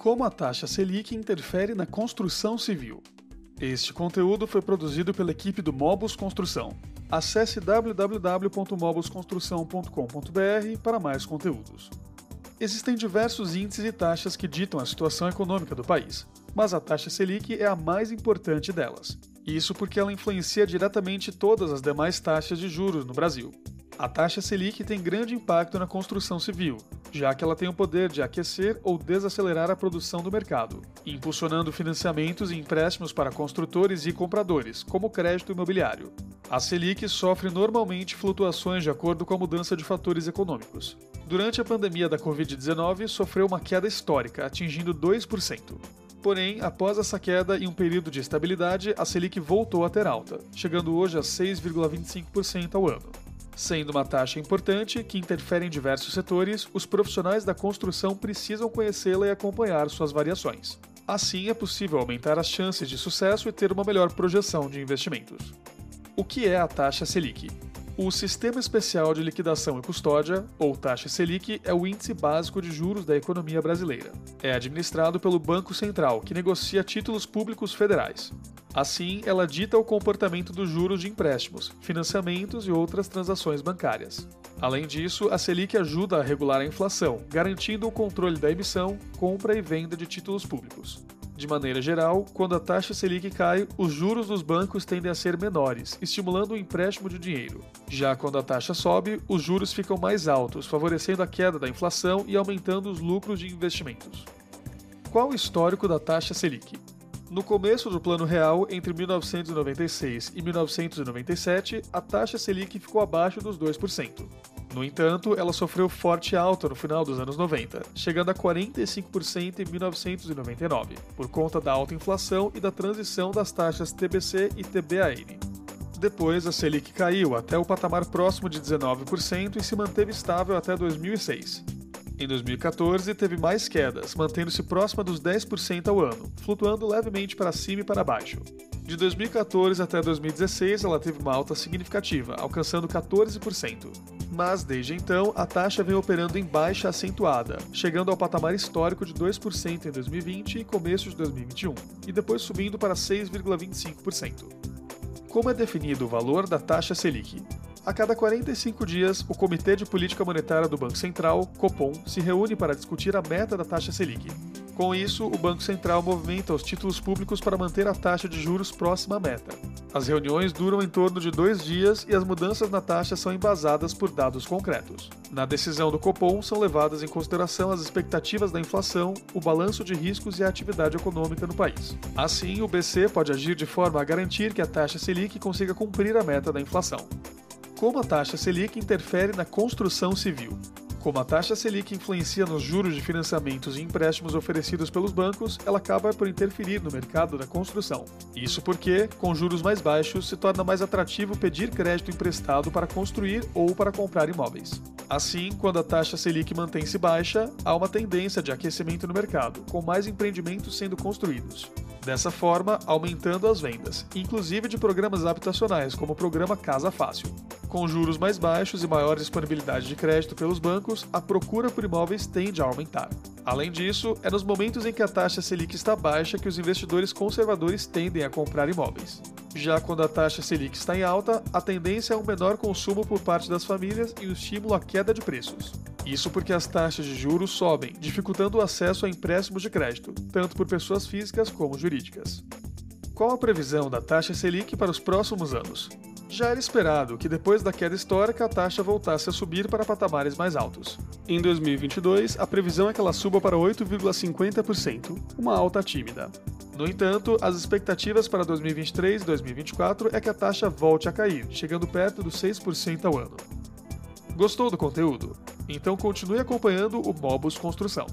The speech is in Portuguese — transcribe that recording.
Como a taxa Selic interfere na construção civil. Este conteúdo foi produzido pela equipe do Mobus Construção. Acesse www.mobusconstrução.com.br para mais conteúdos. Existem diversos índices e taxas que ditam a situação econômica do país, mas a taxa Selic é a mais importante delas. Isso porque ela influencia diretamente todas as demais taxas de juros no Brasil. A taxa Selic tem grande impacto na construção civil, já que ela tem o poder de aquecer ou desacelerar a produção do mercado, impulsionando financiamentos e empréstimos para construtores e compradores, como crédito imobiliário. A Selic sofre normalmente flutuações de acordo com a mudança de fatores econômicos. Durante a pandemia da Covid-19, sofreu uma queda histórica, atingindo 2%. Porém, após essa queda e um período de estabilidade, a Selic voltou a ter alta, chegando hoje a 6,25% ao ano. Sendo uma taxa importante que interfere em diversos setores, os profissionais da construção precisam conhecê-la e acompanhar suas variações. Assim, é possível aumentar as chances de sucesso e ter uma melhor projeção de investimentos. O que é a taxa Selic? O Sistema Especial de Liquidação e Custódia, ou taxa Selic, é o índice básico de juros da economia brasileira. É administrado pelo Banco Central, que negocia títulos públicos federais. Assim, ela dita o comportamento dos juros de empréstimos, financiamentos e outras transações bancárias. Além disso, a Selic ajuda a regular a inflação, garantindo o controle da emissão, compra e venda de títulos públicos. De maneira geral, quando a taxa Selic cai, os juros dos bancos tendem a ser menores, estimulando o empréstimo de dinheiro. Já quando a taxa sobe, os juros ficam mais altos, favorecendo a queda da inflação e aumentando os lucros de investimentos. Qual o histórico da taxa Selic? No começo do Plano Real, entre 1996 e 1997, a taxa Selic ficou abaixo dos 2%. No entanto, ela sofreu forte alta no final dos anos 90, chegando a 45% em 1999, por conta da alta inflação e da transição das taxas TBC e TBAN. Depois, a Selic caiu até o patamar próximo de 19% e se manteve estável até 2006. Em 2014, teve mais quedas, mantendo-se próxima dos 10% ao ano, flutuando levemente para cima e para baixo. De 2014 até 2016, ela teve uma alta significativa, alcançando 14%. Mas desde então, a taxa vem operando em baixa acentuada, chegando ao patamar histórico de 2% em 2020 e começo de 2021, e depois subindo para 6,25%. Como é definido o valor da taxa Selic? A cada 45 dias, o Comitê de Política Monetária do Banco Central, Copom, se reúne para discutir a meta da taxa Selic. Com isso, o Banco Central movimenta os títulos públicos para manter a taxa de juros próxima à meta. As reuniões duram em torno de dois dias e as mudanças na taxa são embasadas por dados concretos. Na decisão do Copom são levadas em consideração as expectativas da inflação, o balanço de riscos e a atividade econômica no país. Assim, o BC pode agir de forma a garantir que a taxa Selic consiga cumprir a meta da inflação. Como a taxa Selic interfere na construção civil? Como a taxa Selic influencia nos juros de financiamentos e empréstimos oferecidos pelos bancos, ela acaba por interferir no mercado da construção. Isso porque, com juros mais baixos, se torna mais atrativo pedir crédito emprestado para construir ou para comprar imóveis. Assim, quando a taxa Selic mantém-se baixa, há uma tendência de aquecimento no mercado, com mais empreendimentos sendo construídos. Dessa forma, aumentando as vendas, inclusive de programas habitacionais, como o programa Casa Fácil. Com juros mais baixos e maior disponibilidade de crédito pelos bancos, a procura por imóveis tende a aumentar. Além disso, é nos momentos em que a taxa Selic está baixa que os investidores conservadores tendem a comprar imóveis. Já quando a taxa Selic está em alta, a tendência é um menor consumo por parte das famílias e o estímulo à queda de preços. Isso porque as taxas de juros sobem, dificultando o acesso a empréstimos de crédito, tanto por pessoas físicas como jurídicas. Qual a previsão da taxa Selic para os próximos anos? Já era esperado que depois da queda histórica a taxa voltasse a subir para patamares mais altos. Em 2022, a previsão é que ela suba para 8,50%, uma alta tímida. No entanto, as expectativas para 2023 e 2024 é que a taxa volte a cair, chegando perto dos 6% ao ano. Gostou do conteúdo? Então continue acompanhando o Mobus Construção.